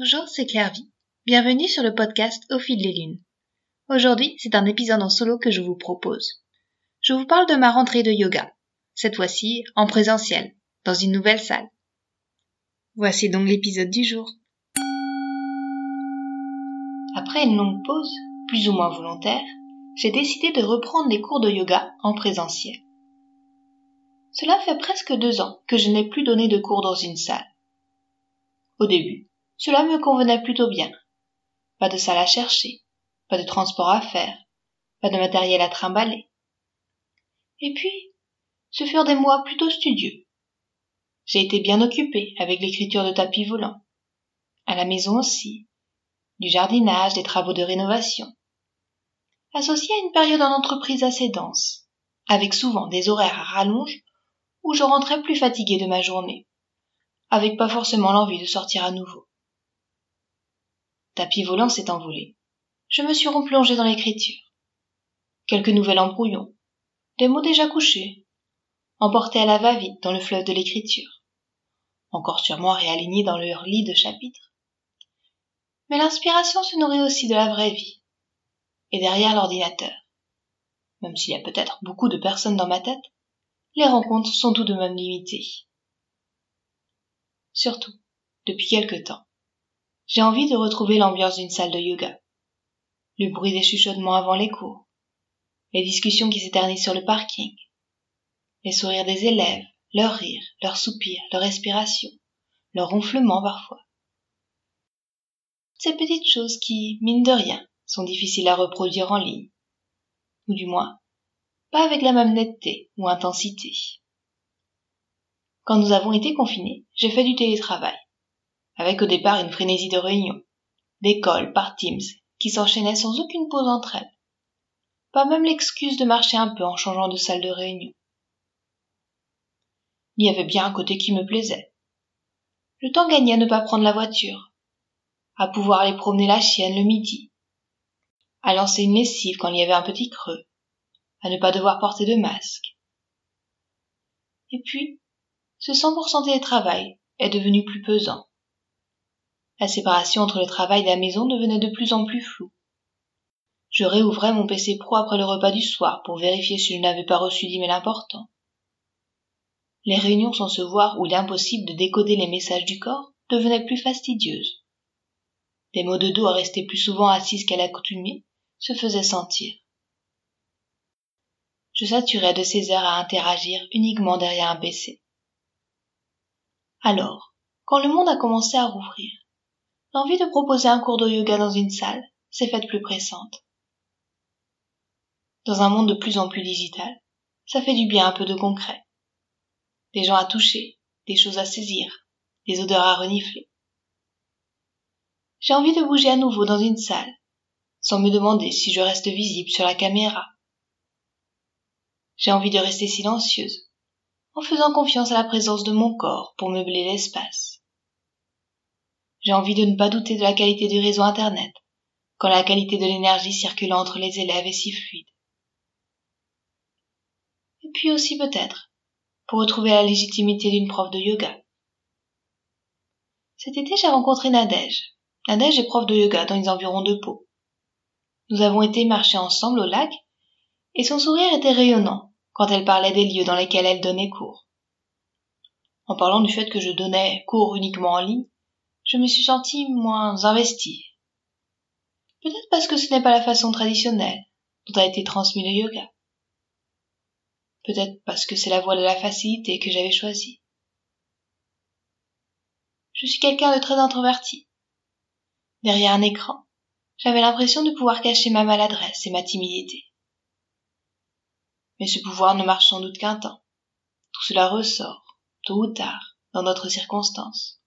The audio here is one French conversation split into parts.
Bonjour, c'est Claire Vie. Bienvenue sur le podcast Au fil des lunes. Aujourd'hui, c'est un épisode en solo que je vous propose. Je vous parle de ma rentrée de yoga. Cette fois-ci, en présentiel, dans une nouvelle salle. Voici donc l'épisode du jour. Après une longue pause, plus ou moins volontaire, j'ai décidé de reprendre les cours de yoga en présentiel. Cela fait presque deux ans que je n'ai plus donné de cours dans une salle. Au début, cela me convenait plutôt bien. Pas de salle à chercher, pas de transport à faire, pas de matériel à trimballer. Et puis, ce furent des mois plutôt studieux. J'ai été bien occupée avec l'écriture de tapis volants. À la maison aussi. Du jardinage, des travaux de rénovation. Associé à une période en entreprise assez dense, avec souvent des horaires à rallonge où je rentrais plus fatiguée de ma journée, avec pas forcément l'envie de sortir à nouveau tapis volant s'est envolé. Je me suis replongé dans l'écriture. Quelques nouvelles embrouillons, des mots déjà couchés, emportés à la va-vite dans le fleuve de l'écriture, encore sûrement réalignés dans leur lit de chapitres. Mais l'inspiration se nourrit aussi de la vraie vie, et derrière l'ordinateur. Même s'il y a peut-être beaucoup de personnes dans ma tête, les rencontres sont tout de même limitées. Surtout, depuis quelque temps, j'ai envie de retrouver l'ambiance d'une salle de yoga. Le bruit des chuchotements avant les cours. Les discussions qui s'éternisent sur le parking. Les sourires des élèves, leurs rires, leurs soupirs, leurs respirations, leurs ronflements parfois. Ces petites choses qui, mine de rien, sont difficiles à reproduire en ligne. Ou du moins, pas avec la même netteté ou intensité. Quand nous avons été confinés, j'ai fait du télétravail avec au départ une frénésie de réunions, d'écoles par Teams, qui s'enchaînaient sans aucune pause entre elles. Pas même l'excuse de marcher un peu en changeant de salle de réunion. Il y avait bien un côté qui me plaisait. Le temps gagné à ne pas prendre la voiture, à pouvoir aller promener la chienne le midi, à lancer une lessive quand il y avait un petit creux, à ne pas devoir porter de masque. Et puis, ce 100% télétravail est devenu plus pesant. La séparation entre le travail et la maison devenait de plus en plus floue. Je réouvrais mon PC pro après le repas du soir pour vérifier si je n'avais pas reçu d'email important. Les réunions sans se voir où l'impossible de décoder les messages du corps devenaient plus fastidieuses. Des maux de dos à rester plus souvent assises qu'à l'accoutumée se faisaient sentir. Je saturais de ces heures à interagir uniquement derrière un PC. Alors, quand le monde a commencé à rouvrir, L'envie de proposer un cours de yoga dans une salle? S'est faite plus pressante. Dans un monde de plus en plus digital, ça fait du bien un peu de concret. Des gens à toucher, des choses à saisir, des odeurs à renifler. J'ai envie de bouger à nouveau dans une salle, sans me demander si je reste visible sur la caméra. J'ai envie de rester silencieuse, en faisant confiance à la présence de mon corps pour meubler l'espace. J'ai envie de ne pas douter de la qualité du réseau Internet, quand la qualité de l'énergie circulant entre les élèves est si fluide. Et puis aussi peut-être, pour retrouver la légitimité d'une prof de yoga. Cet été, j'ai rencontré Nadège. Nadège est prof de yoga dans les environs de Pau. Nous avons été marcher ensemble au lac, et son sourire était rayonnant quand elle parlait des lieux dans lesquels elle donnait cours. En parlant du fait que je donnais cours uniquement en ligne, je me suis sentie moins investie. Peut-être parce que ce n'est pas la façon traditionnelle dont a été transmis le yoga. Peut-être parce que c'est la voie de la facilité que j'avais choisie. Je suis quelqu'un de très introverti. Derrière un écran, j'avais l'impression de pouvoir cacher ma maladresse et ma timidité. Mais ce pouvoir ne marche sans doute qu'un temps. Tout cela ressort, tôt ou tard, dans d'autres circonstances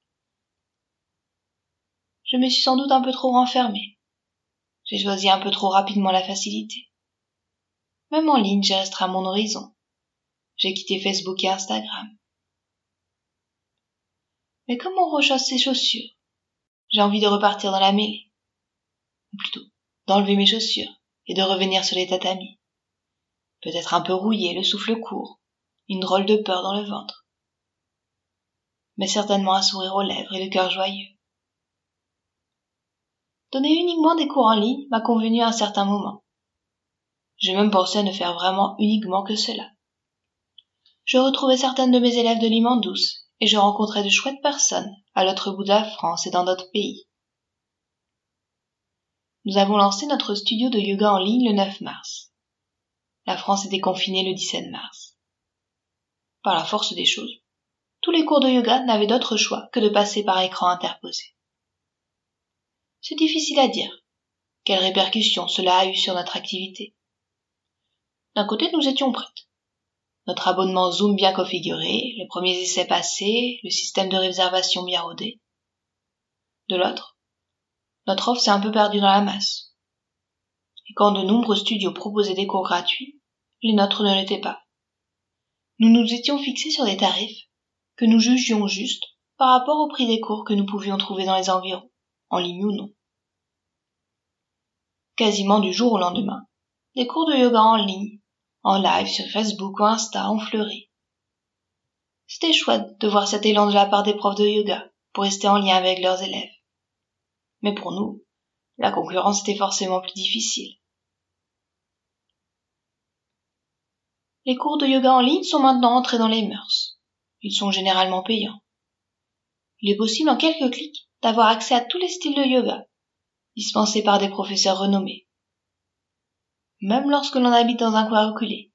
je me suis sans doute un peu trop renfermée. J'ai choisi un peu trop rapidement la facilité. Même en ligne, j'ai restreint mon horizon. J'ai quitté Facebook et Instagram. Mais comme on rechausse ses chaussures, j'ai envie de repartir dans la mêlée. Ou plutôt, d'enlever mes chaussures et de revenir sur les tatamis. Peut-être un peu rouillé, le souffle court, une drôle de peur dans le ventre. Mais certainement un sourire aux lèvres et le cœur joyeux Donner uniquement des cours en ligne m'a convenu à un certain moment. J'ai même pensé à ne faire vraiment uniquement que cela. Je retrouvais certaines de mes élèves de Liman douce et je rencontrais de chouettes personnes à l'autre bout de la France et dans d'autres pays. Nous avons lancé notre studio de yoga en ligne le 9 mars. La France était confinée le 17 mars. Par la force des choses, tous les cours de yoga n'avaient d'autre choix que de passer par écran interposé. C'est difficile à dire. Quelles répercussions cela a eu sur notre activité D'un côté, nous étions prêtes. Notre abonnement Zoom bien configuré, les premiers essais passés, le système de réservation bien rodé. De l'autre, notre offre s'est un peu perdue dans la masse. Et quand de nombreux studios proposaient des cours gratuits, les nôtres ne l'étaient pas. Nous nous étions fixés sur des tarifs que nous jugions justes par rapport au prix des cours que nous pouvions trouver dans les environs, en ligne ou non. Quasiment du jour au lendemain, des cours de yoga en ligne, en live sur Facebook ou Insta ont fleuri. C'était chouette de voir cet élan de la part des profs de yoga pour rester en lien avec leurs élèves. Mais pour nous, la concurrence était forcément plus difficile. Les cours de yoga en ligne sont maintenant entrés dans les mœurs. Ils sont généralement payants. Il est possible en quelques clics d'avoir accès à tous les styles de yoga, dispensés par des professeurs renommés. Même lorsque l'on habite dans un coin reculé.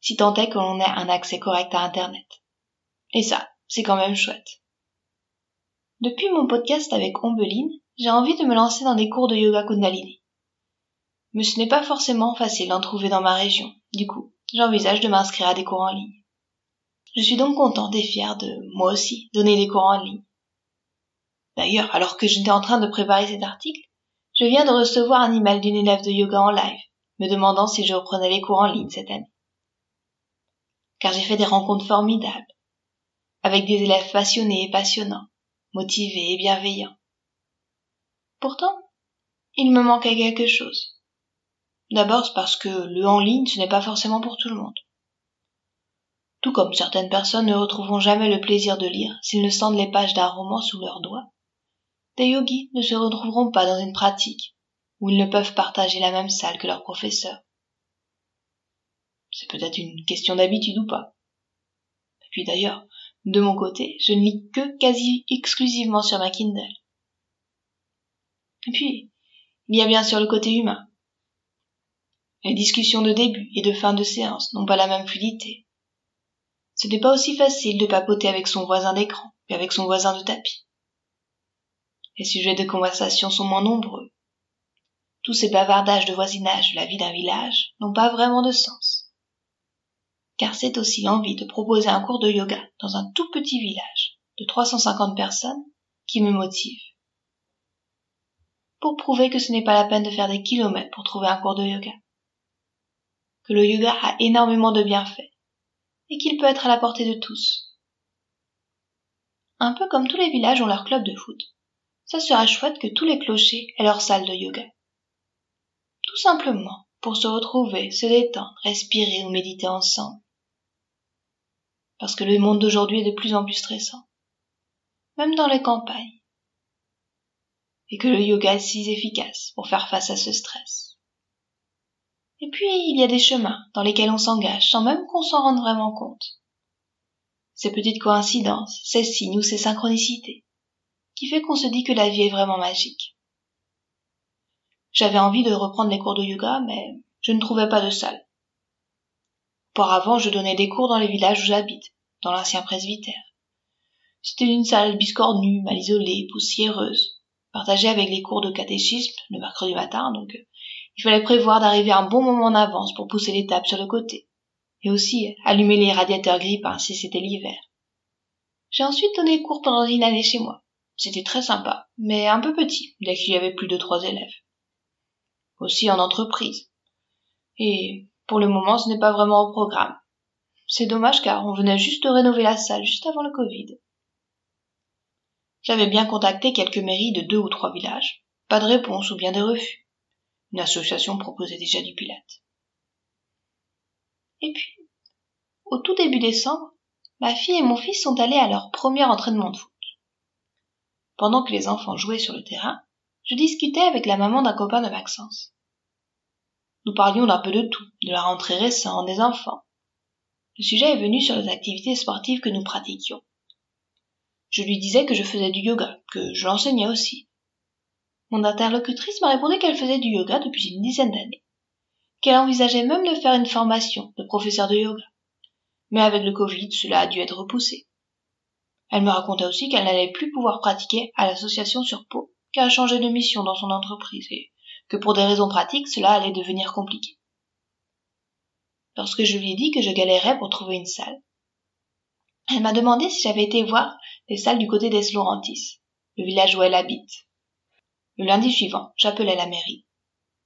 Si tant est que l'on ait un accès correct à Internet. Et ça, c'est quand même chouette. Depuis mon podcast avec Ombeline, j'ai envie de me lancer dans des cours de yoga Kundalini. Mais ce n'est pas forcément facile d'en trouver dans ma région. Du coup, j'envisage de m'inscrire à des cours en ligne. Je suis donc contente et fière de, moi aussi, donner des cours en ligne. D'ailleurs, alors que j'étais en train de préparer cet article, je viens de recevoir un email d'une élève de yoga en live, me demandant si je reprenais les cours en ligne cette année. Car j'ai fait des rencontres formidables, avec des élèves passionnés et passionnants, motivés et bienveillants. Pourtant, il me manquait quelque chose. D'abord parce que le en ligne, ce n'est pas forcément pour tout le monde. Tout comme certaines personnes ne retrouveront jamais le plaisir de lire s'ils ne sentent les pages d'un roman sous leurs doigts, des yogis ne se retrouveront pas dans une pratique où ils ne peuvent partager la même salle que leur professeur. C'est peut-être une question d'habitude ou pas. Et puis d'ailleurs, de mon côté, je ne lis que quasi exclusivement sur ma Kindle. Et puis, il y a bien sûr le côté humain. Les discussions de début et de fin de séance n'ont pas la même fluidité. Ce n'est pas aussi facile de papoter avec son voisin d'écran qu'avec son voisin de tapis. Les sujets de conversation sont moins nombreux. Tous ces bavardages de voisinage de la vie d'un village n'ont pas vraiment de sens. Car c'est aussi l'envie de proposer un cours de yoga dans un tout petit village de 350 personnes qui me motive pour prouver que ce n'est pas la peine de faire des kilomètres pour trouver un cours de yoga. Que le yoga a énormément de bienfaits et qu'il peut être à la portée de tous. Un peu comme tous les villages ont leur club de foot, ça serait chouette que tous les clochers aient leur salle de yoga. Tout simplement pour se retrouver, se détendre, respirer ou méditer ensemble. Parce que le monde d'aujourd'hui est de plus en plus stressant, même dans les campagnes et que le yoga est si efficace pour faire face à ce stress. Et puis, il y a des chemins dans lesquels on s'engage sans même qu'on s'en rende vraiment compte. Ces petites coïncidences, ces signes ou ces synchronicités, qui fait qu'on se dit que la vie est vraiment magique. J'avais envie de reprendre les cours de yoga, mais je ne trouvais pas de salle. Auparavant, je donnais des cours dans les villages où j'habite, dans l'ancien presbytère. C'était une salle biscornue, mal isolée, poussiéreuse, partagé avec les cours de catéchisme le mercredi matin, donc euh, il fallait prévoir d'arriver un bon moment en avance pour pousser les sur le côté, et aussi allumer les radiateurs grippins si c'était l'hiver. J'ai ensuite donné cours pendant une année chez moi. C'était très sympa, mais un peu petit, dès qu'il y avait plus de trois élèves. Aussi en entreprise. Et pour le moment, ce n'est pas vraiment au programme. C'est dommage car on venait juste de rénover la salle juste avant le Covid. J'avais bien contacté quelques mairies de deux ou trois villages. Pas de réponse ou bien des refus. Une association proposait déjà du pilate. Et puis, au tout début décembre, ma fille et mon fils sont allés à leur premier entraînement de foot. Pendant que les enfants jouaient sur le terrain, je discutais avec la maman d'un copain de Maxence. Nous parlions d'un peu de tout, de la rentrée récente, des enfants. Le sujet est venu sur les activités sportives que nous pratiquions. Je lui disais que je faisais du yoga, que je l'enseignais aussi. Mon interlocutrice m'a répondu qu'elle faisait du yoga depuis une dizaine d'années, qu'elle envisageait même de faire une formation de professeur de yoga. Mais avec le Covid, cela a dû être repoussé. Elle me raconta aussi qu'elle n'allait plus pouvoir pratiquer à l'association sur Pau, car elle changé de mission dans son entreprise et que pour des raisons pratiques, cela allait devenir compliqué. Lorsque je lui ai dit que je galérais pour trouver une salle, elle m'a demandé si j'avais été voir les salles du côté des Laurentis, le village où elle habite. Le lundi suivant, j'appelais la mairie.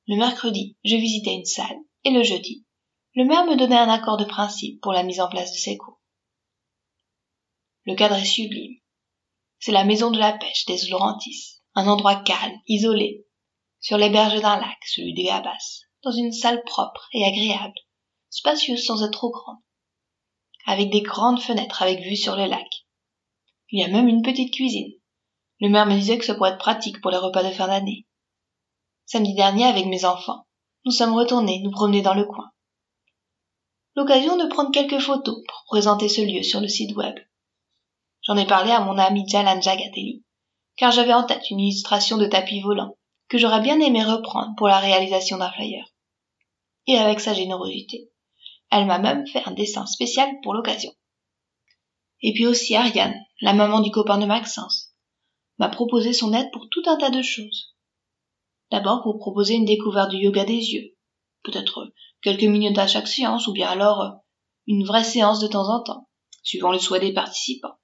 Le mercredi, je visitais une salle, et le jeudi, le maire me donnait un accord de principe pour la mise en place de ses cours. Le cadre est sublime. C'est la maison de la pêche des Laurentis, un endroit calme, isolé, sur les berges d'un lac, celui des Gabas, dans une salle propre et agréable, spacieuse sans être trop grande, avec des grandes fenêtres avec vue sur le lac. Il y a même une petite cuisine. Le maire me disait que ça pourrait être pratique pour les repas de fin d'année. Samedi dernier, avec mes enfants, nous sommes retournés nous promener dans le coin. L'occasion de prendre quelques photos pour présenter ce lieu sur le site web. J'en ai parlé à mon ami Jalan Jagatelli, car j'avais en tête une illustration de tapis volant que j'aurais bien aimé reprendre pour la réalisation d'un flyer. Et avec sa générosité, elle m'a même fait un dessin spécial pour l'occasion. Et puis aussi Ariane, la maman du copain de Maxence, m'a proposé son aide pour tout un tas de choses. D'abord pour proposer une découverte du yoga des yeux, peut-être quelques minutes à chaque séance ou bien alors une vraie séance de temps en temps, suivant le souhait des participants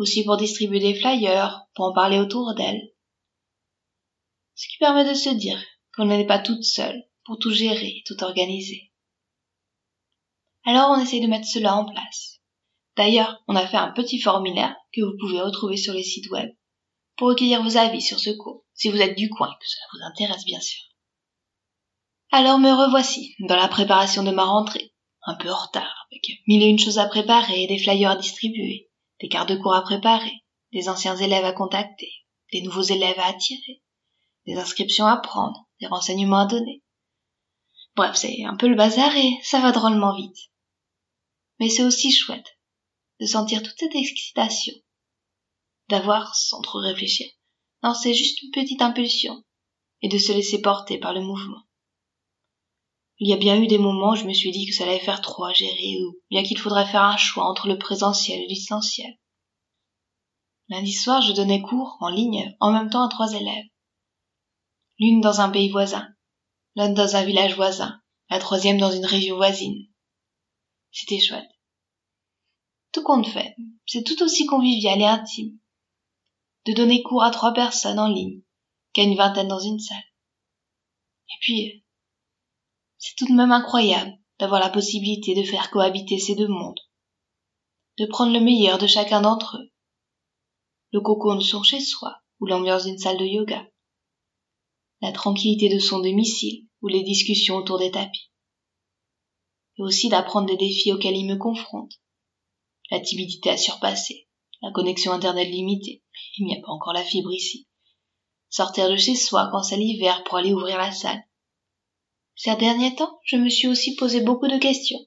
aussi pour distribuer des flyers, pour en parler autour d'elle. Ce qui permet de se dire qu'on n'est pas toute seule pour tout gérer, tout organiser. Alors on essaye de mettre cela en place. D'ailleurs, on a fait un petit formulaire que vous pouvez retrouver sur les sites web pour recueillir vos avis sur ce cours, si vous êtes du coin, que cela vous intéresse bien sûr. Alors me revoici dans la préparation de ma rentrée, un peu en retard, avec mille et une choses à préparer et des flyers à distribuer des quarts de cours à préparer, des anciens élèves à contacter, des nouveaux élèves à attirer, des inscriptions à prendre, des renseignements à donner. Bref, c'est un peu le bazar et ça va drôlement vite. Mais c'est aussi chouette de sentir toute cette excitation, d'avoir, sans trop réfléchir, non, c'est juste une petite impulsion, et de se laisser porter par le mouvement. Il y a bien eu des moments où je me suis dit que ça allait faire trop à gérer ou bien qu'il faudrait faire un choix entre le présentiel et le distanciel. Lundi soir, je donnais cours en ligne en même temps à trois élèves. L'une dans un pays voisin, l'autre dans un village voisin, la troisième dans une région voisine. C'était chouette. Tout compte fait, c'est tout aussi convivial et intime de donner cours à trois personnes en ligne qu'à une vingtaine dans une salle. Et puis, c'est tout de même incroyable d'avoir la possibilité de faire cohabiter ces deux mondes, de prendre le meilleur de chacun d'entre eux, le cocon de son chez-soi ou l'ambiance d'une salle de yoga, la tranquillité de son domicile ou les discussions autour des tapis, et aussi d'apprendre des défis auxquels il me confronte, la timidité à surpasser, la connexion internet limitée, il n'y a pas encore la fibre ici, sortir de chez soi quand c'est l'hiver pour aller ouvrir la salle, ces derniers temps, je me suis aussi posé beaucoup de questions.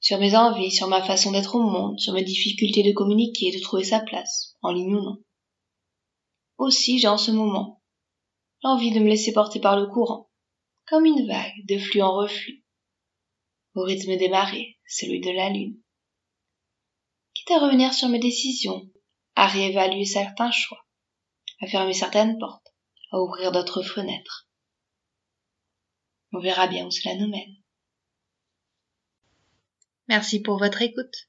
Sur mes envies, sur ma façon d'être au monde, sur mes difficultés de communiquer de trouver sa place, en ligne ou non. Aussi, j'ai en ce moment l'envie de me laisser porter par le courant, comme une vague de flux en reflux, au rythme des marées, celui de la lune. Quitte à revenir sur mes décisions, à réévaluer certains choix, à fermer certaines portes, à ouvrir d'autres fenêtres. On verra bien où cela nous mène. Merci pour votre écoute.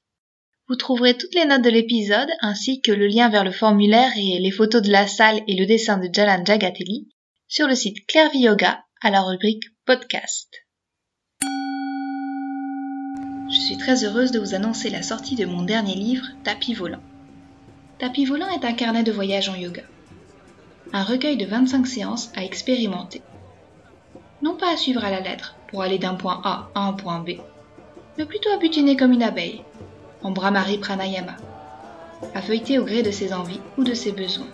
Vous trouverez toutes les notes de l'épisode ainsi que le lien vers le formulaire et les photos de la salle et le dessin de Jalan Jagatelli sur le site Clairvy Yoga à la rubrique podcast. Je suis très heureuse de vous annoncer la sortie de mon dernier livre, Tapis volant. Tapis volant est un carnet de voyage en yoga. Un recueil de 25 séances à expérimenter non pas à suivre à la lettre pour aller d'un point A à un point B, mais plutôt à butiner comme une abeille, en Brahmari Pranayama, à feuilleter au gré de ses envies ou de ses besoins.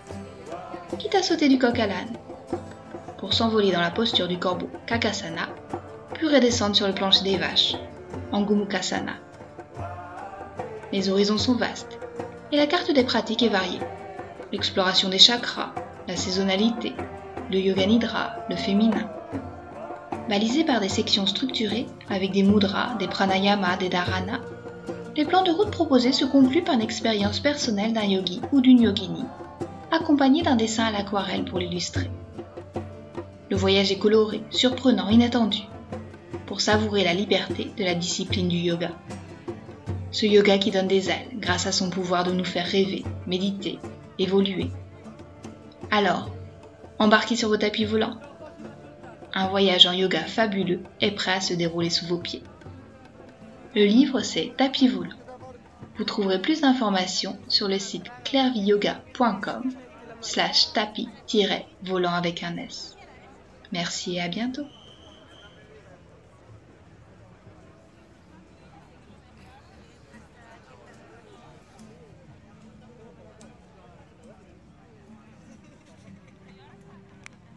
quitte à sauter du coq à l'âne, pour s'envoler dans la posture du corbeau Kakasana, puis redescendre sur le plancher des vaches, Angumukasana. Les horizons sont vastes et la carte des pratiques est variée. L'exploration des chakras, la saisonnalité, le yoga nidra, le féminin. Balisés par des sections structurées avec des mudras, des pranayamas, des dharanas, les plans de route proposés se concluent par une expérience personnelle d'un yogi ou d'une yogini, accompagné d'un dessin à l'aquarelle pour l'illustrer. Le voyage est coloré, surprenant, inattendu, pour savourer la liberté de la discipline du yoga. Ce yoga qui donne des ailes grâce à son pouvoir de nous faire rêver, méditer, évoluer. Alors, embarquez sur vos tapis volants. Un voyage en yoga fabuleux est prêt à se dérouler sous vos pieds. Le livre c'est Tapis volant. Vous trouverez plus d'informations sur le site clairviyoga.com slash tapis-volant avec un S. Merci et à bientôt.